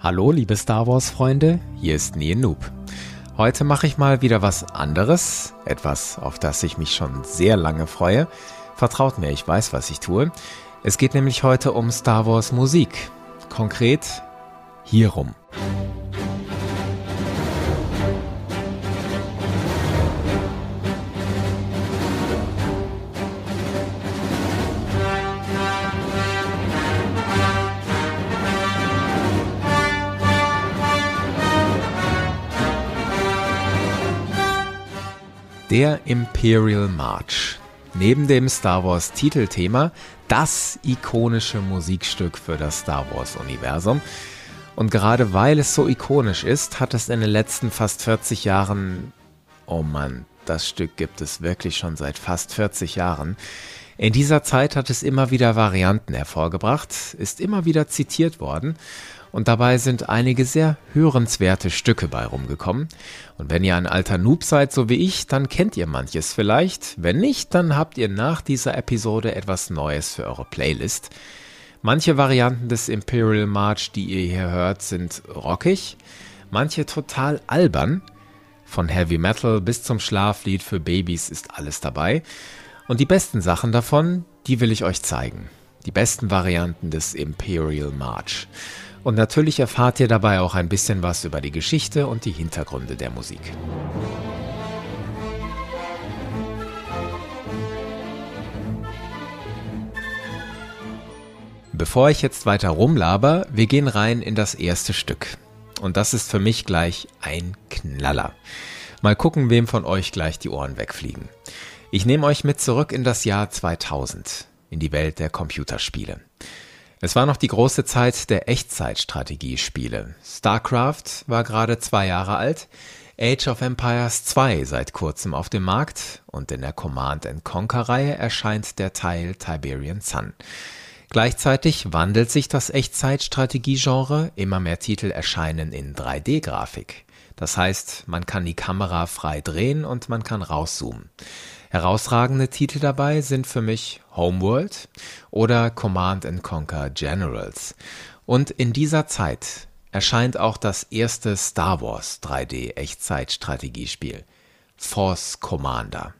Hallo, liebe Star Wars-Freunde, hier ist Nien Noob. Heute mache ich mal wieder was anderes, etwas, auf das ich mich schon sehr lange freue. Vertraut mir, ich weiß, was ich tue. Es geht nämlich heute um Star Wars Musik. Konkret hierum. Der Imperial March. Neben dem Star Wars Titelthema das ikonische Musikstück für das Star Wars Universum. Und gerade weil es so ikonisch ist, hat es in den letzten fast 40 Jahren, oh Mann, das Stück gibt es wirklich schon seit fast 40 Jahren. In dieser Zeit hat es immer wieder Varianten hervorgebracht, ist immer wieder zitiert worden und dabei sind einige sehr hörenswerte Stücke bei rumgekommen. Und wenn ihr ein alter Noob seid, so wie ich, dann kennt ihr manches vielleicht. Wenn nicht, dann habt ihr nach dieser Episode etwas Neues für eure Playlist. Manche Varianten des Imperial March, die ihr hier hört, sind rockig, manche total albern. Von Heavy Metal bis zum Schlaflied für Babys ist alles dabei. Und die besten Sachen davon, die will ich euch zeigen. Die besten Varianten des Imperial March. Und natürlich erfahrt ihr dabei auch ein bisschen was über die Geschichte und die Hintergründe der Musik. Bevor ich jetzt weiter rumlaber, wir gehen rein in das erste Stück. Und das ist für mich gleich ein Knaller. Mal gucken, wem von euch gleich die Ohren wegfliegen. Ich nehme euch mit zurück in das Jahr 2000, in die Welt der Computerspiele. Es war noch die große Zeit der Echtzeitstrategiespiele. StarCraft war gerade zwei Jahre alt, Age of Empires 2 seit kurzem auf dem Markt und in der Command Conquer Reihe erscheint der Teil Tiberian Sun. Gleichzeitig wandelt sich das Echtzeitstrategiegenre, immer mehr Titel erscheinen in 3D-Grafik. Das heißt, man kann die Kamera frei drehen und man kann rauszoomen. Herausragende Titel dabei sind für mich Homeworld oder Command Conquer Generals. Und in dieser Zeit erscheint auch das erste Star Wars 3D Echtzeit-Strategiespiel Force Commander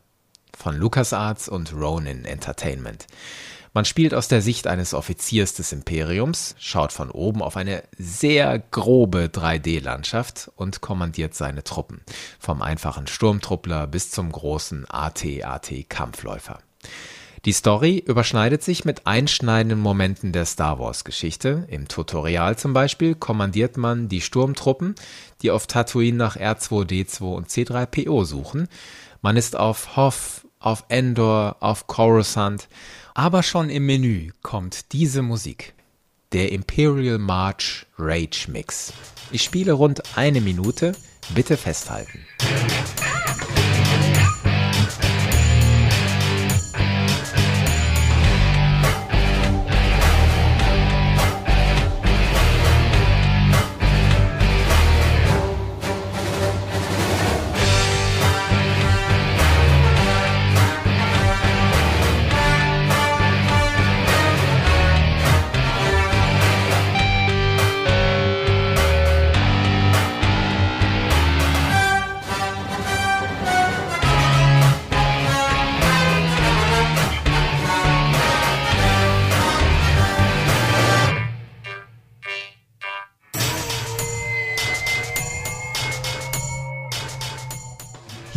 von LucasArts und Ronin Entertainment. Man spielt aus der Sicht eines Offiziers des Imperiums, schaut von oben auf eine sehr grobe 3D-Landschaft und kommandiert seine Truppen, vom einfachen Sturmtruppler bis zum großen AT-AT-Kampfläufer. Die Story überschneidet sich mit einschneidenden Momenten der Star Wars-Geschichte. Im Tutorial zum Beispiel kommandiert man die Sturmtruppen, die auf Tatooine nach R2D2 und C3PO suchen. Man ist auf Hoth, auf Endor, auf Coruscant aber schon im Menü kommt diese Musik. Der Imperial March Rage Mix. Ich spiele rund eine Minute, bitte festhalten.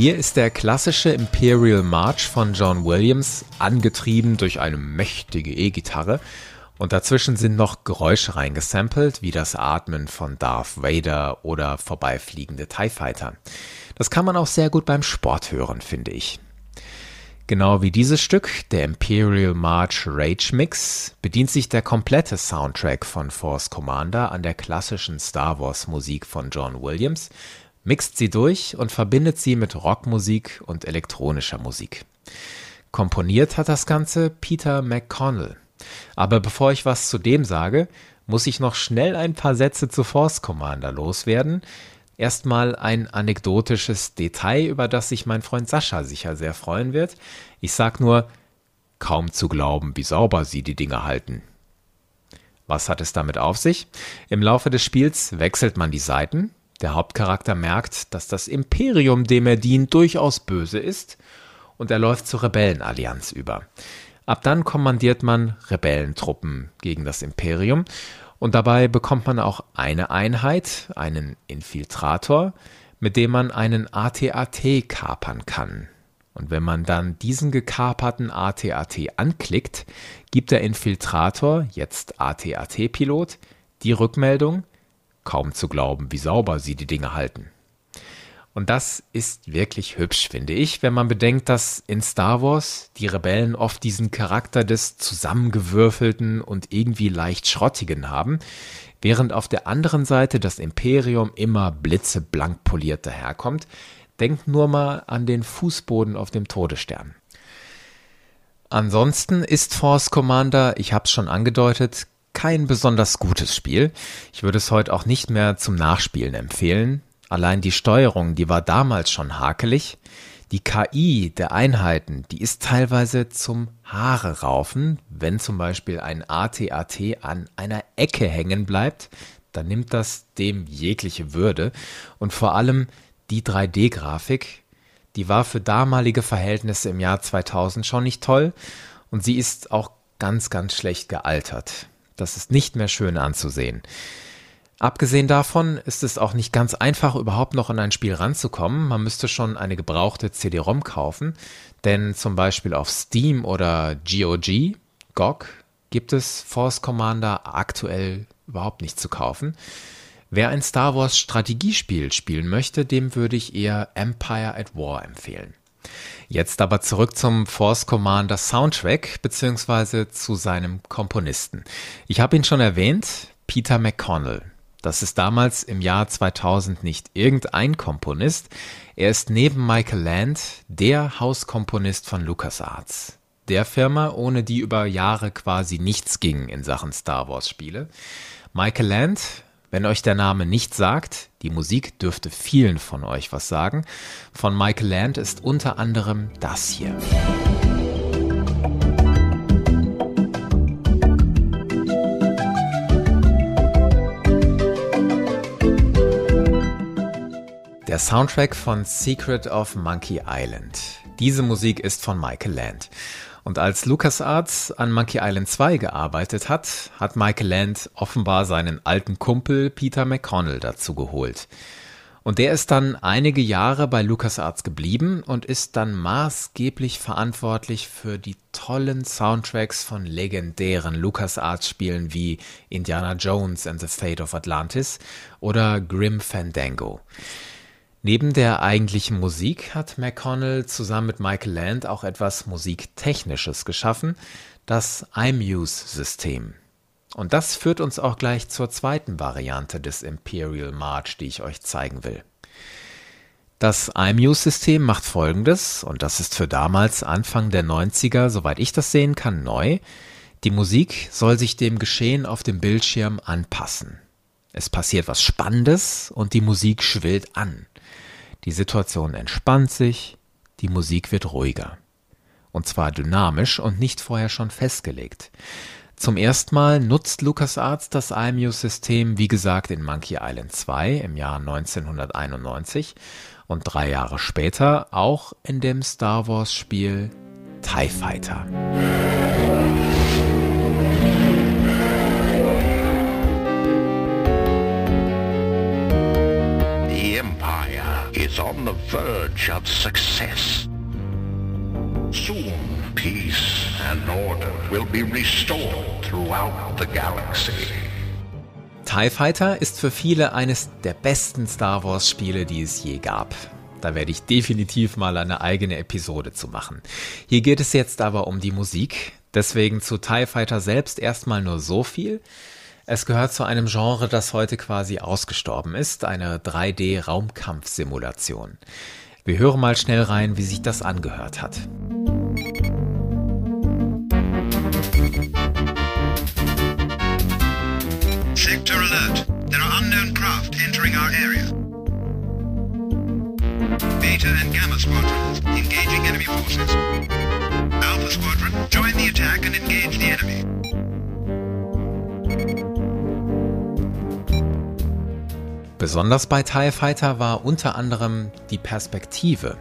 Hier ist der klassische Imperial March von John Williams, angetrieben durch eine mächtige E-Gitarre. Und dazwischen sind noch Geräusche reingesampelt, wie das Atmen von Darth Vader oder vorbeifliegende TIE Fighter. Das kann man auch sehr gut beim Sport hören, finde ich. Genau wie dieses Stück, der Imperial March Rage Mix, bedient sich der komplette Soundtrack von Force Commander an der klassischen Star Wars Musik von John Williams, mixt sie durch und verbindet sie mit Rockmusik und elektronischer Musik. Komponiert hat das Ganze Peter McConnell. Aber bevor ich was zu dem sage, muss ich noch schnell ein paar Sätze zu Force Commander loswerden. Erstmal ein anekdotisches Detail, über das sich mein Freund Sascha sicher sehr freuen wird. Ich sag nur, kaum zu glauben, wie sauber sie die Dinge halten. Was hat es damit auf sich? Im Laufe des Spiels wechselt man die Seiten. Der Hauptcharakter merkt, dass das Imperium, dem er dient, durchaus böse ist und er läuft zur Rebellenallianz über. Ab dann kommandiert man Rebellentruppen gegen das Imperium und dabei bekommt man auch eine Einheit, einen Infiltrator, mit dem man einen ATAT kapern kann. Und wenn man dann diesen gekaperten ATAT anklickt, gibt der Infiltrator, jetzt ATAT-Pilot, die Rückmeldung, kaum zu glauben, wie sauber sie die Dinge halten. Und das ist wirklich hübsch, finde ich, wenn man bedenkt, dass in Star Wars die Rebellen oft diesen Charakter des zusammengewürfelten und irgendwie leicht schrottigen haben, während auf der anderen Seite das Imperium immer blitzeblank poliert daherkommt. Denkt nur mal an den Fußboden auf dem Todesstern. Ansonsten ist Force Commander, ich habe es schon angedeutet, kein besonders gutes Spiel. Ich würde es heute auch nicht mehr zum Nachspielen empfehlen. Allein die Steuerung, die war damals schon hakelig. Die KI der Einheiten, die ist teilweise zum Haare raufen. Wenn zum Beispiel ein ATAT an einer Ecke hängen bleibt, dann nimmt das dem jegliche Würde. Und vor allem die 3D-Grafik, die war für damalige Verhältnisse im Jahr 2000 schon nicht toll und sie ist auch ganz, ganz schlecht gealtert. Das ist nicht mehr schön anzusehen. Abgesehen davon ist es auch nicht ganz einfach, überhaupt noch in ein Spiel ranzukommen. Man müsste schon eine gebrauchte CD-ROM kaufen, denn zum Beispiel auf Steam oder GOG, GOG, gibt es Force Commander aktuell überhaupt nicht zu kaufen. Wer ein Star Wars Strategiespiel spielen möchte, dem würde ich eher Empire at War empfehlen. Jetzt aber zurück zum Force Commander Soundtrack beziehungsweise zu seinem Komponisten. Ich habe ihn schon erwähnt, Peter McConnell. Das ist damals im Jahr 2000 nicht irgendein Komponist. Er ist neben Michael Land der Hauskomponist von LucasArts. Der Firma, ohne die über Jahre quasi nichts ging in Sachen Star Wars Spiele. Michael Land, wenn euch der Name nicht sagt, die Musik dürfte vielen von euch was sagen. Von Michael Land ist unter anderem das hier. Der Soundtrack von Secret of Monkey Island. Diese Musik ist von Michael Land. Und als LucasArts an Monkey Island 2 gearbeitet hat, hat Michael Land offenbar seinen alten Kumpel Peter McConnell dazu geholt. Und der ist dann einige Jahre bei LucasArts geblieben und ist dann maßgeblich verantwortlich für die tollen Soundtracks von legendären LucasArts-Spielen wie Indiana Jones and the Fate of Atlantis oder Grim Fandango. Neben der eigentlichen Musik hat McConnell zusammen mit Michael Land auch etwas Musiktechnisches geschaffen, das iMuse-System. Und das führt uns auch gleich zur zweiten Variante des Imperial March, die ich euch zeigen will. Das iMuse-System macht folgendes, und das ist für damals Anfang der 90er, soweit ich das sehen kann, neu. Die Musik soll sich dem Geschehen auf dem Bildschirm anpassen. Es passiert was Spannendes und die Musik schwillt an. Die Situation entspannt sich, die Musik wird ruhiger. Und zwar dynamisch und nicht vorher schon festgelegt. Zum ersten Mal nutzt LucasArts das iMuse-System, wie gesagt, in Monkey Island 2 im Jahr 1991 und drei Jahre später auch in dem Star Wars-Spiel TIE Fighter. Is on the verge of success. Soon, peace and order will be restored throughout the galaxy. TIE Fighter ist für viele eines der besten Star Wars Spiele, die es je gab. Da werde ich definitiv mal eine eigene Episode zu machen. Hier geht es jetzt aber um die Musik. Deswegen zu TIE Fighter selbst erstmal nur so viel. Es gehört zu einem Genre, das heute quasi ausgestorben ist, eine 3D-Raumkampfsimulation. Wir hören mal schnell rein, wie sich das angehört hat. Sector alert. There are unknown craft entering our area. Beta and Gamma squadrons engaging enemy forces. Alpha squadron, join the attack and engage the enemy. Besonders bei TIE Fighter war unter anderem die Perspektive.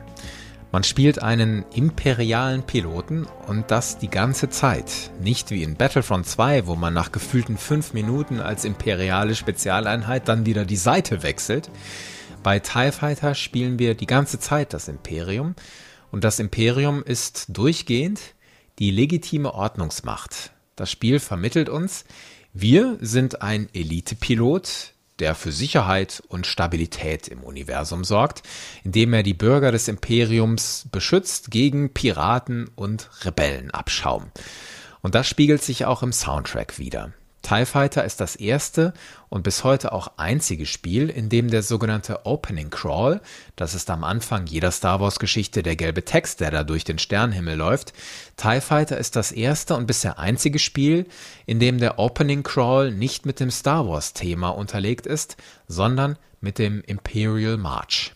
Man spielt einen imperialen Piloten und das die ganze Zeit. Nicht wie in Battlefront 2, wo man nach gefühlten fünf Minuten als imperiale Spezialeinheit dann wieder die Seite wechselt. Bei TIE Fighter spielen wir die ganze Zeit das Imperium und das Imperium ist durchgehend die legitime Ordnungsmacht. Das Spiel vermittelt uns, wir sind ein Elite-Pilot, der für Sicherheit und Stabilität im Universum sorgt, indem er die Bürger des Imperiums beschützt gegen Piraten und Rebellenabschaum. Und das spiegelt sich auch im Soundtrack wieder. TIE Fighter ist das erste und bis heute auch einzige Spiel, in dem der sogenannte Opening Crawl, das ist am Anfang jeder Star Wars Geschichte der gelbe Text, der da durch den Sternenhimmel läuft, TIE Fighter ist das erste und bisher einzige Spiel, in dem der Opening Crawl nicht mit dem Star Wars Thema unterlegt ist, sondern mit dem Imperial March.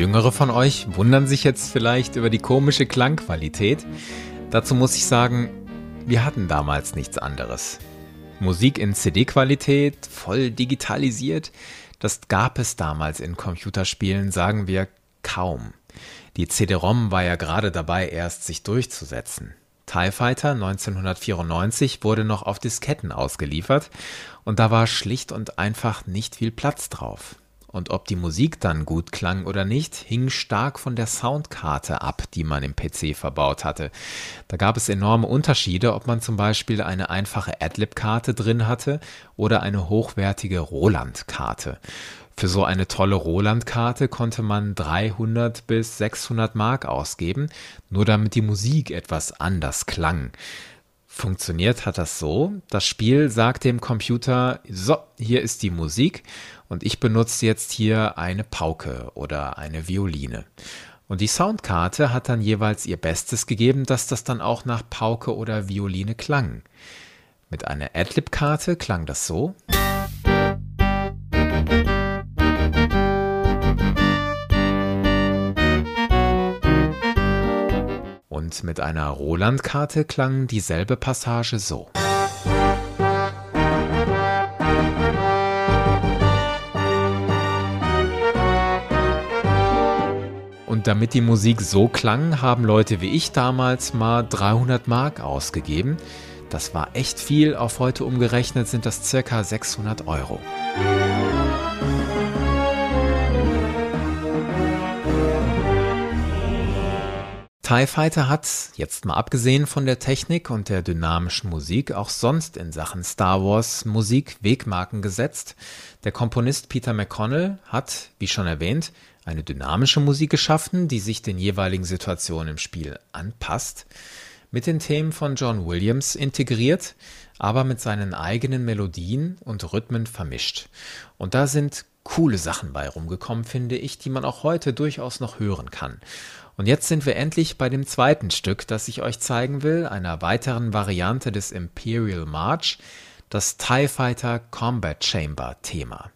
Jüngere von euch wundern sich jetzt vielleicht über die komische Klangqualität. Dazu muss ich sagen, wir hatten damals nichts anderes. Musik in CD-Qualität, voll digitalisiert, das gab es damals in Computerspielen, sagen wir, kaum. Die CD-ROM war ja gerade dabei, erst sich durchzusetzen. TIE Fighter 1994 wurde noch auf Disketten ausgeliefert und da war schlicht und einfach nicht viel Platz drauf. Und ob die Musik dann gut klang oder nicht, hing stark von der Soundkarte ab, die man im PC verbaut hatte. Da gab es enorme Unterschiede, ob man zum Beispiel eine einfache Adlib-Karte drin hatte oder eine hochwertige Roland-Karte. Für so eine tolle Roland-Karte konnte man 300 bis 600 Mark ausgeben, nur damit die Musik etwas anders klang. Funktioniert hat das so, das Spiel sagt dem Computer, so, hier ist die Musik und ich benutze jetzt hier eine Pauke oder eine Violine. Und die Soundkarte hat dann jeweils ihr Bestes gegeben, dass das dann auch nach Pauke oder Violine klang. Mit einer Adlib-Karte klang das so. Und mit einer Roland-Karte klang dieselbe Passage so. Und damit die Musik so klang, haben Leute wie ich damals mal 300 Mark ausgegeben. Das war echt viel, auf heute umgerechnet sind das circa 600 Euro. TIE Fighter hat, jetzt mal abgesehen von der Technik und der dynamischen Musik, auch sonst in Sachen Star Wars Musik Wegmarken gesetzt. Der Komponist Peter McConnell hat, wie schon erwähnt, eine dynamische Musik geschaffen, die sich den jeweiligen Situationen im Spiel anpasst, mit den Themen von John Williams integriert, aber mit seinen eigenen Melodien und Rhythmen vermischt. Und da sind coole Sachen bei rumgekommen, finde ich, die man auch heute durchaus noch hören kann. Und jetzt sind wir endlich bei dem zweiten Stück, das ich euch zeigen will, einer weiteren Variante des Imperial March, das TIE Fighter Combat Chamber Thema.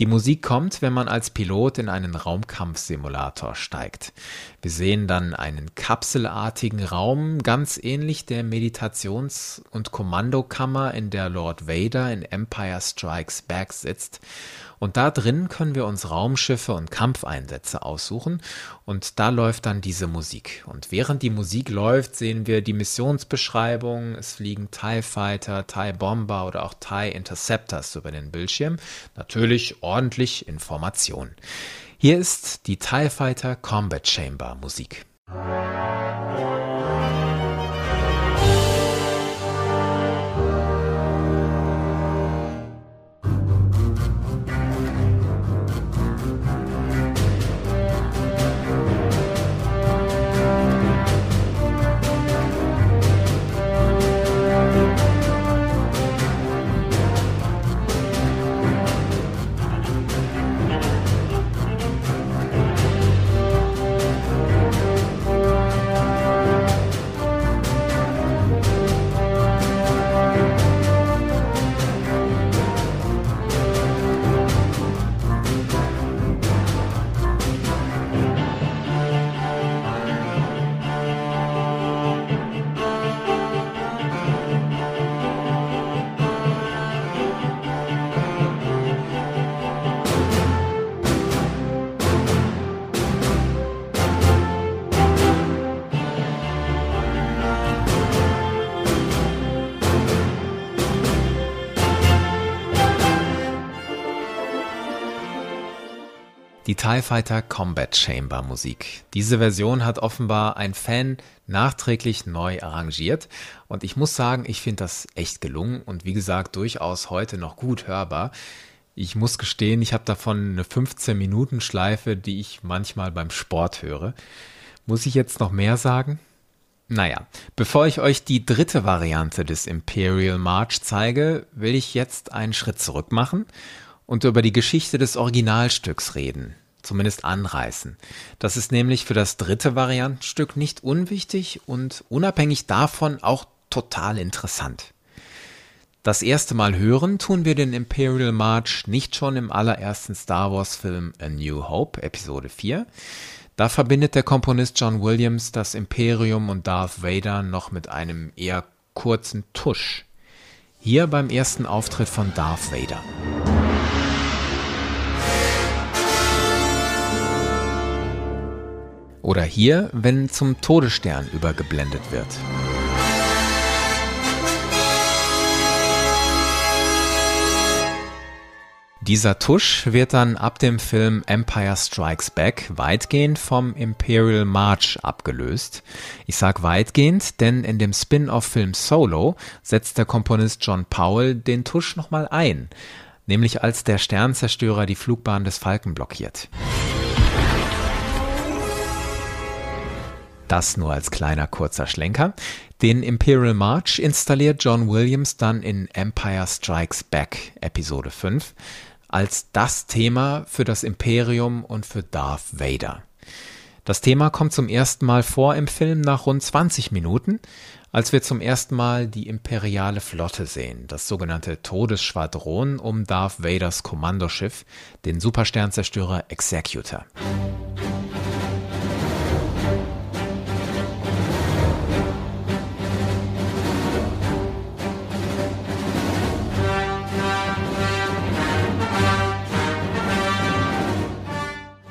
Die Musik kommt, wenn man als Pilot in einen Raumkampfsimulator steigt. Wir sehen dann einen kapselartigen Raum, ganz ähnlich der Meditations- und Kommandokammer, in der Lord Vader in Empire Strikes Back sitzt. Und da drin können wir uns Raumschiffe und Kampfeinsätze aussuchen und da läuft dann diese Musik. Und während die Musik läuft, sehen wir die Missionsbeschreibung. Es fliegen TIE Fighter, TIE Bomber oder auch TIE Interceptors über den Bildschirm. Natürlich ordentlich Information. Hier ist die TIE Fighter Combat Chamber Musik. Die TIE Fighter Combat Chamber Musik. Diese Version hat offenbar ein Fan nachträglich neu arrangiert und ich muss sagen, ich finde das echt gelungen und wie gesagt durchaus heute noch gut hörbar. Ich muss gestehen, ich habe davon eine 15 Minuten Schleife, die ich manchmal beim Sport höre. Muss ich jetzt noch mehr sagen? Naja, bevor ich euch die dritte Variante des Imperial March zeige, will ich jetzt einen Schritt zurück machen und über die Geschichte des Originalstücks reden, zumindest anreißen. Das ist nämlich für das dritte Variantenstück nicht unwichtig und unabhängig davon auch total interessant. Das erste Mal hören tun wir den Imperial March nicht schon im allerersten Star Wars Film A New Hope, Episode 4. Da verbindet der Komponist John Williams das Imperium und Darth Vader noch mit einem eher kurzen Tusch. Hier beim ersten Auftritt von Darth Vader. Oder hier, wenn zum Todesstern übergeblendet wird. Dieser Tusch wird dann ab dem Film Empire Strikes Back weitgehend vom Imperial March abgelöst. Ich sag weitgehend, denn in dem Spin-off-Film Solo setzt der Komponist John Powell den Tusch nochmal ein, nämlich als der Sternzerstörer die Flugbahn des Falken blockiert. Das nur als kleiner kurzer Schlenker. Den Imperial March installiert John Williams dann in Empire Strikes Back Episode 5 als das Thema für das Imperium und für Darth Vader. Das Thema kommt zum ersten Mal vor im Film nach rund 20 Minuten, als wir zum ersten Mal die imperiale Flotte sehen, das sogenannte Todesschwadron um Darth Vaders Kommandoschiff, den Supersternzerstörer Executor.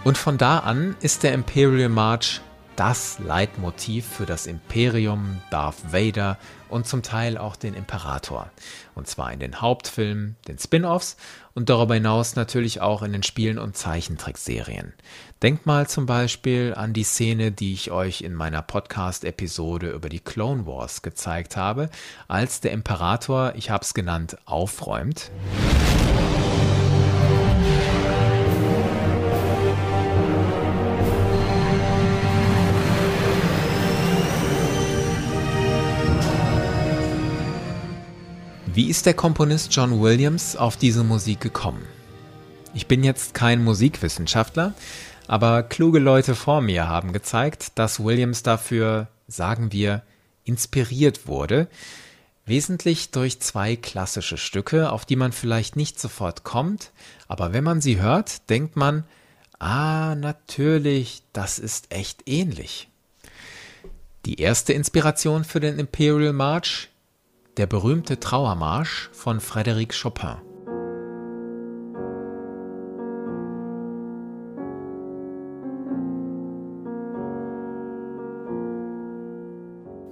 Und von da an ist der Imperial March das Leitmotiv für das Imperium, Darth Vader und zum Teil auch den Imperator. Und zwar in den Hauptfilmen, den Spin-offs und darüber hinaus natürlich auch in den Spielen und Zeichentrickserien. Denkt mal zum Beispiel an die Szene, die ich euch in meiner Podcast-Episode über die Clone Wars gezeigt habe, als der Imperator, ich habe es genannt, aufräumt. Wie ist der Komponist John Williams auf diese Musik gekommen? Ich bin jetzt kein Musikwissenschaftler, aber kluge Leute vor mir haben gezeigt, dass Williams dafür, sagen wir, inspiriert wurde, wesentlich durch zwei klassische Stücke, auf die man vielleicht nicht sofort kommt, aber wenn man sie hört, denkt man, ah, natürlich, das ist echt ähnlich. Die erste Inspiration für den Imperial March der berühmte Trauermarsch von Frédéric Chopin.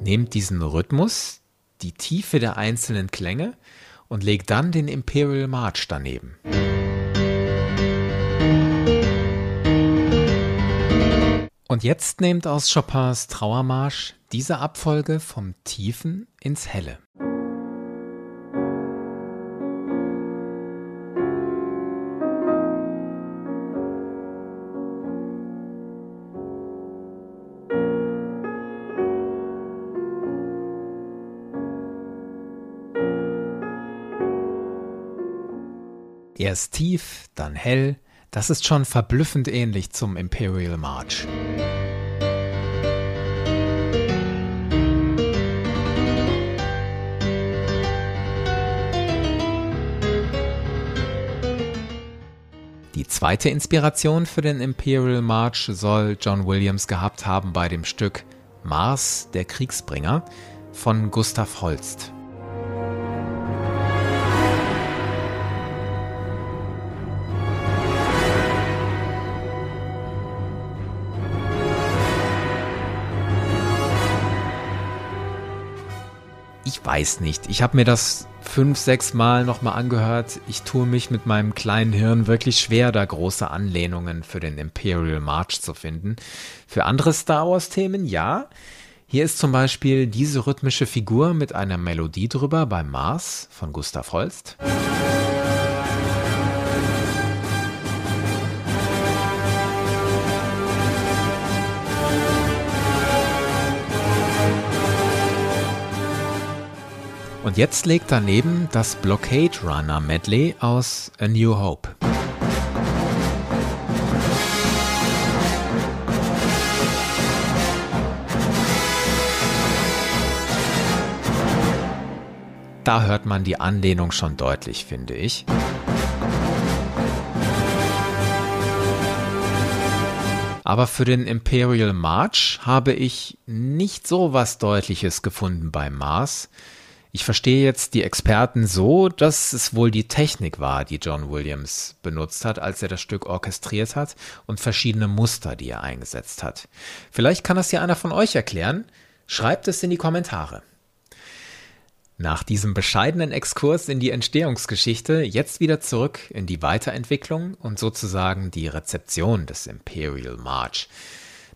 Nehmt diesen Rhythmus, die Tiefe der einzelnen Klänge und legt dann den Imperial March daneben. Und jetzt nehmt aus Chopins Trauermarsch diese Abfolge vom Tiefen ins Helle. Erst tief, dann hell, das ist schon verblüffend ähnlich zum Imperial March. Die zweite Inspiration für den Imperial March soll John Williams gehabt haben bei dem Stück Mars, der Kriegsbringer von Gustav Holst. Ich weiß nicht. Ich habe mir das fünf, sechs Mal nochmal angehört. Ich tue mich mit meinem kleinen Hirn wirklich schwer, da große Anlehnungen für den Imperial March zu finden. Für andere Star Wars-Themen ja. Hier ist zum Beispiel diese rhythmische Figur mit einer Melodie drüber bei Mars von Gustav Holst. Und jetzt legt daneben das Blockade Runner Medley aus A New Hope. Da hört man die Anlehnung schon deutlich, finde ich. Aber für den Imperial March habe ich nicht so was Deutliches gefunden bei Mars. Ich verstehe jetzt die Experten so, dass es wohl die Technik war, die John Williams benutzt hat, als er das Stück orchestriert hat und verschiedene Muster, die er eingesetzt hat. Vielleicht kann das ja einer von euch erklären. Schreibt es in die Kommentare. Nach diesem bescheidenen Exkurs in die Entstehungsgeschichte jetzt wieder zurück in die Weiterentwicklung und sozusagen die Rezeption des Imperial March.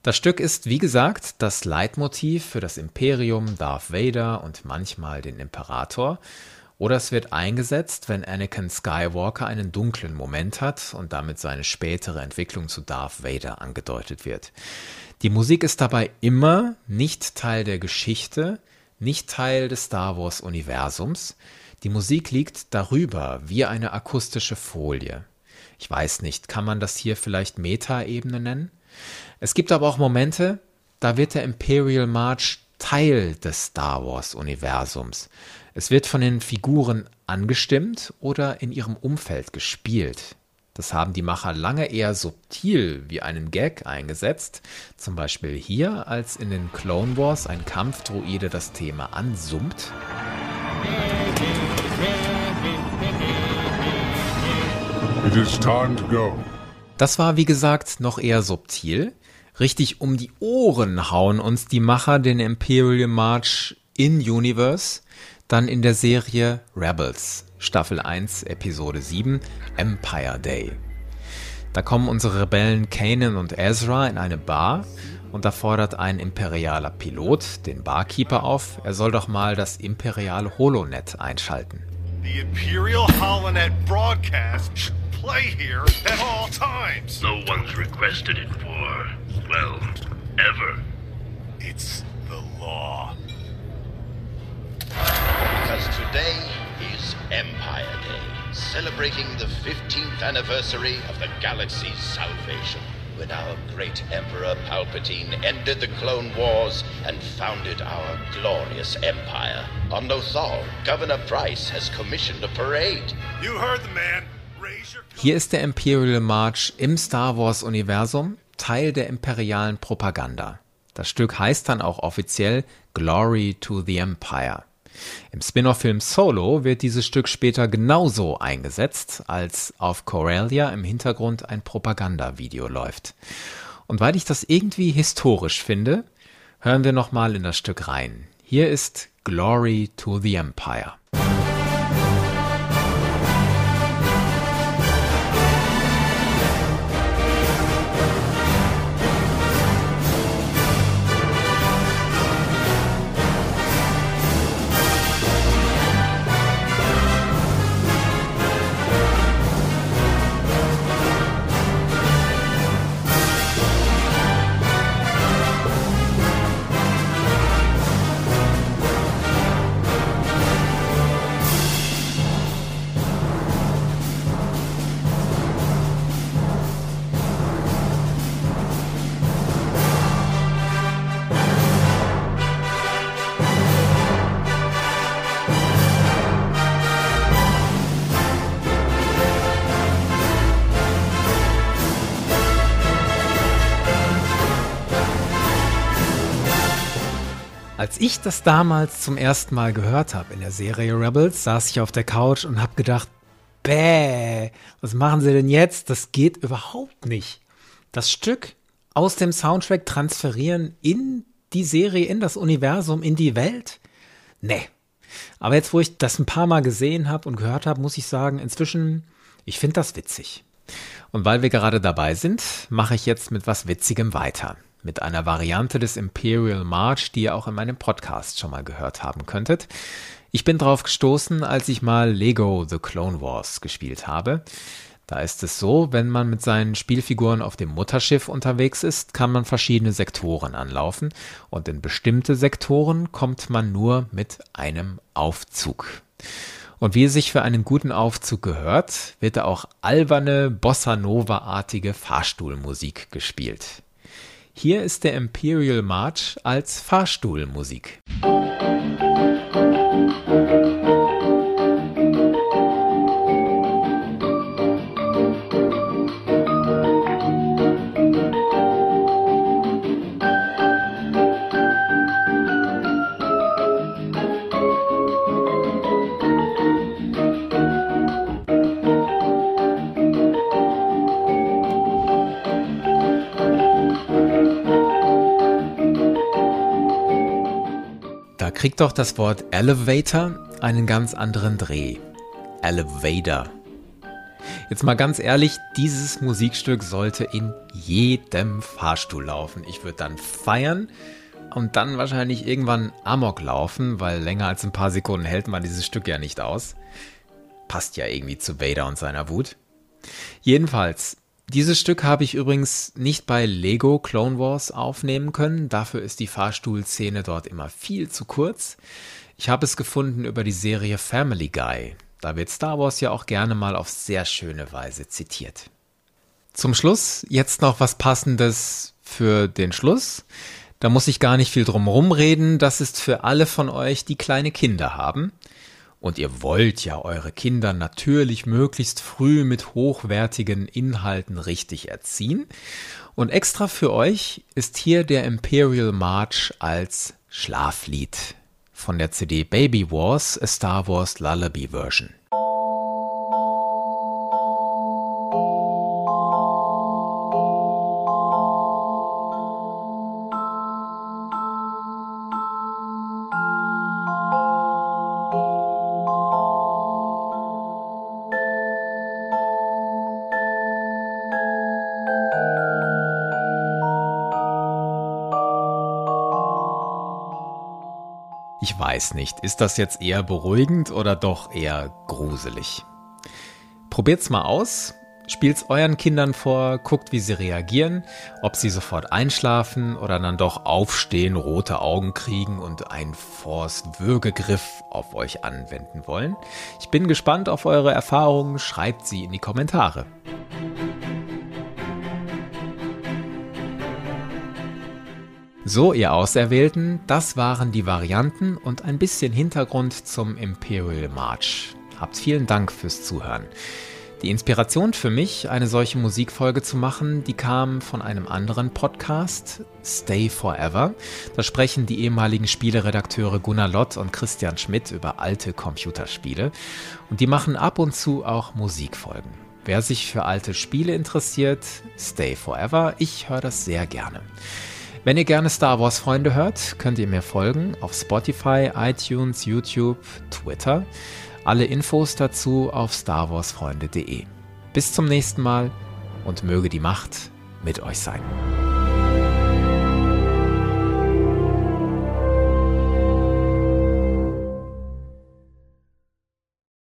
Das Stück ist, wie gesagt, das Leitmotiv für das Imperium, Darth Vader und manchmal den Imperator. Oder es wird eingesetzt, wenn Anakin Skywalker einen dunklen Moment hat und damit seine spätere Entwicklung zu Darth Vader angedeutet wird. Die Musik ist dabei immer nicht Teil der Geschichte, nicht Teil des Star Wars Universums. Die Musik liegt darüber wie eine akustische Folie. Ich weiß nicht, kann man das hier vielleicht Metaebene nennen? Es gibt aber auch Momente, da wird der Imperial March Teil des Star Wars-Universums. Es wird von den Figuren angestimmt oder in ihrem Umfeld gespielt. Das haben die Macher lange eher subtil wie einen Gag eingesetzt, zum Beispiel hier, als in den Clone Wars ein Kampfdruide das Thema ansummt. Das war, wie gesagt, noch eher subtil. Richtig um die Ohren hauen uns die Macher den Imperial March in Universe, dann in der Serie Rebels, Staffel 1, Episode 7, Empire Day. Da kommen unsere Rebellen Kanan und Ezra in eine Bar und da fordert ein imperialer Pilot den Barkeeper auf, er soll doch mal das imperiale Holonet einschalten. The Imperial Holonet broadcast play here at all times. No one's requested it for, well, ever. It's the law. Because today is Empire Day, celebrating the 15th anniversary of the galaxy's salvation when our great Emperor Palpatine ended the Clone Wars and founded our glorious empire. On Lothal, Governor Price has commissioned a parade. You heard the man. Hier ist der Imperial March im Star Wars Universum Teil der imperialen Propaganda. Das Stück heißt dann auch offiziell Glory to the Empire. Im Spin-off-Film Solo wird dieses Stück später genauso eingesetzt, als auf Corellia im Hintergrund ein Propagandavideo läuft. Und weil ich das irgendwie historisch finde, hören wir nochmal in das Stück rein. Hier ist Glory to the Empire. Als ich das damals zum ersten Mal gehört habe in der Serie Rebels, saß ich auf der Couch und habe gedacht, bäh, was machen sie denn jetzt? Das geht überhaupt nicht. Das Stück aus dem Soundtrack transferieren in die Serie, in das Universum, in die Welt? Nee. Aber jetzt, wo ich das ein paar Mal gesehen habe und gehört habe, muss ich sagen, inzwischen, ich finde das witzig. Und weil wir gerade dabei sind, mache ich jetzt mit was Witzigem weiter. Mit einer Variante des Imperial March, die ihr auch in meinem Podcast schon mal gehört haben könntet. Ich bin drauf gestoßen, als ich mal Lego The Clone Wars gespielt habe. Da ist es so, wenn man mit seinen Spielfiguren auf dem Mutterschiff unterwegs ist, kann man verschiedene Sektoren anlaufen und in bestimmte Sektoren kommt man nur mit einem Aufzug. Und wie es sich für einen guten Aufzug gehört, wird da auch alberne Bossa Nova-artige Fahrstuhlmusik gespielt. Hier ist der Imperial March als Fahrstuhlmusik. Kriegt doch das Wort Elevator einen ganz anderen Dreh. Elevator. Jetzt mal ganz ehrlich, dieses Musikstück sollte in jedem Fahrstuhl laufen. Ich würde dann feiern und dann wahrscheinlich irgendwann Amok laufen, weil länger als ein paar Sekunden hält man dieses Stück ja nicht aus. Passt ja irgendwie zu Vader und seiner Wut. Jedenfalls, dieses Stück habe ich übrigens nicht bei Lego Clone Wars aufnehmen können. Dafür ist die Fahrstuhlszene dort immer viel zu kurz. Ich habe es gefunden über die Serie Family Guy. Da wird Star Wars ja auch gerne mal auf sehr schöne Weise zitiert. Zum Schluss jetzt noch was Passendes für den Schluss. Da muss ich gar nicht viel drum rumreden. Das ist für alle von euch, die kleine Kinder haben. Und ihr wollt ja eure Kinder natürlich möglichst früh mit hochwertigen Inhalten richtig erziehen. Und extra für euch ist hier der Imperial March als Schlaflied von der CD Baby Wars, a Star Wars Lullaby Version. Weiß nicht, ist das jetzt eher beruhigend oder doch eher gruselig? Probiert's mal aus, spielt's euren Kindern vor, guckt, wie sie reagieren, ob sie sofort einschlafen oder dann doch aufstehen, rote Augen kriegen und einen Forst Würgegriff auf euch anwenden wollen. Ich bin gespannt auf eure Erfahrungen, schreibt sie in die Kommentare. So, ihr Auserwählten, das waren die Varianten und ein bisschen Hintergrund zum Imperial March. Habt vielen Dank fürs Zuhören. Die Inspiration für mich, eine solche Musikfolge zu machen, die kam von einem anderen Podcast, Stay Forever. Da sprechen die ehemaligen Spieleredakteure Gunnar Lott und Christian Schmidt über alte Computerspiele. Und die machen ab und zu auch Musikfolgen. Wer sich für alte Spiele interessiert, Stay Forever, ich höre das sehr gerne. Wenn ihr gerne Star Wars Freunde hört, könnt ihr mir folgen auf Spotify, iTunes, YouTube, Twitter. Alle Infos dazu auf starwarsfreunde.de. Bis zum nächsten Mal und möge die Macht mit euch sein.